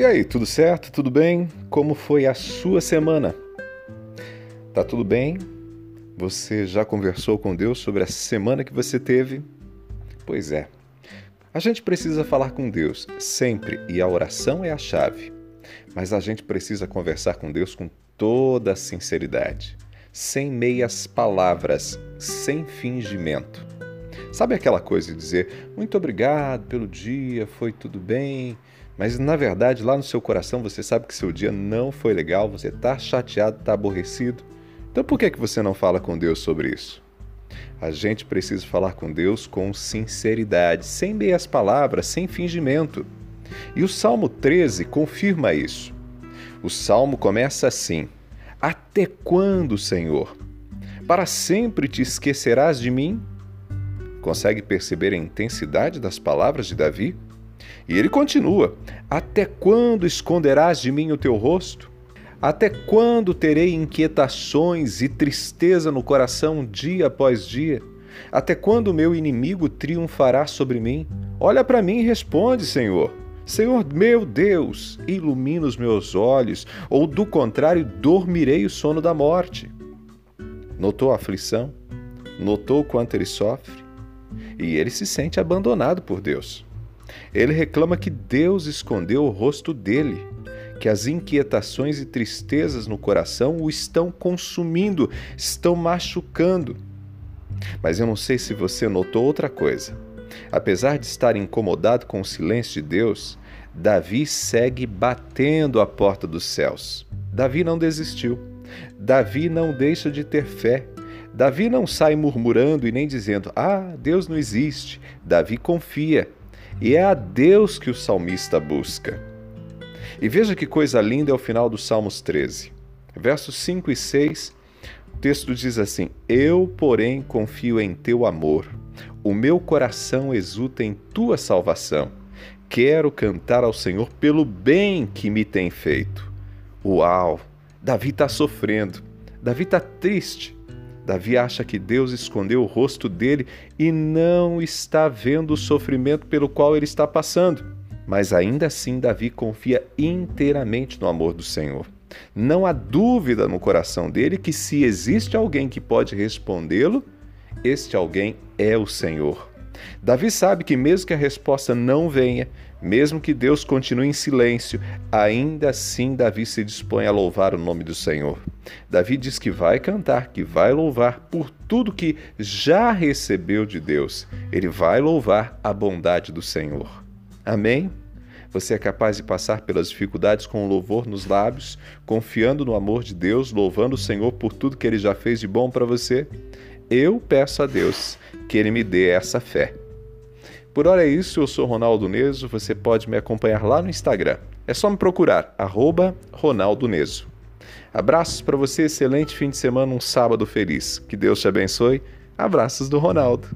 E aí, tudo certo? Tudo bem? Como foi a sua semana? Tá tudo bem? Você já conversou com Deus sobre a semana que você teve? Pois é. A gente precisa falar com Deus sempre e a oração é a chave. Mas a gente precisa conversar com Deus com toda a sinceridade, sem meias palavras, sem fingimento. Sabe aquela coisa de dizer muito obrigado pelo dia, foi tudo bem, mas na verdade lá no seu coração você sabe que seu dia não foi legal, você está chateado, está aborrecido. Então por que, que você não fala com Deus sobre isso? A gente precisa falar com Deus com sinceridade, sem meias palavras, sem fingimento. E o Salmo 13 confirma isso. O salmo começa assim: Até quando, Senhor? Para sempre te esquecerás de mim? Consegue perceber a intensidade das palavras de Davi? E ele continua: Até quando esconderás de mim o teu rosto? Até quando terei inquietações e tristeza no coração dia após dia? Até quando o meu inimigo triunfará sobre mim? Olha para mim e responde, Senhor. Senhor meu Deus, ilumina os meus olhos, ou do contrário, dormirei o sono da morte. Notou a aflição? Notou quanto ele sofre? e ele se sente abandonado por Deus. Ele reclama que Deus escondeu o rosto dele, que as inquietações e tristezas no coração o estão consumindo, estão machucando. Mas eu não sei se você notou outra coisa. Apesar de estar incomodado com o silêncio de Deus, Davi segue batendo a porta dos céus. Davi não desistiu. Davi não deixa de ter fé. Davi não sai murmurando e nem dizendo: Ah, Deus não existe. Davi confia. E é a Deus que o salmista busca. E veja que coisa linda é o final dos Salmos 13. Versos 5 e 6, o texto diz assim: Eu, porém, confio em teu amor. O meu coração exulta em tua salvação. Quero cantar ao Senhor pelo bem que me tem feito. Uau! Davi está sofrendo. Davi está triste. Davi acha que Deus escondeu o rosto dele e não está vendo o sofrimento pelo qual ele está passando. Mas ainda assim, Davi confia inteiramente no amor do Senhor. Não há dúvida no coração dele que se existe alguém que pode respondê-lo, este alguém é o Senhor. Davi sabe que, mesmo que a resposta não venha, mesmo que Deus continue em silêncio, ainda assim Davi se dispõe a louvar o nome do Senhor. Davi diz que vai cantar, que vai louvar por tudo que já recebeu de Deus. Ele vai louvar a bondade do Senhor. Amém? Você é capaz de passar pelas dificuldades com o louvor nos lábios, confiando no amor de Deus, louvando o Senhor por tudo que ele já fez de bom para você? Eu peço a Deus que ele me dê essa fé. Por hora é isso, eu sou Ronaldo Neso, você pode me acompanhar lá no Instagram. É só me procurar, arroba Ronaldo Neso. Abraços para você, excelente fim de semana, um sábado feliz. Que Deus te abençoe. Abraços do Ronaldo.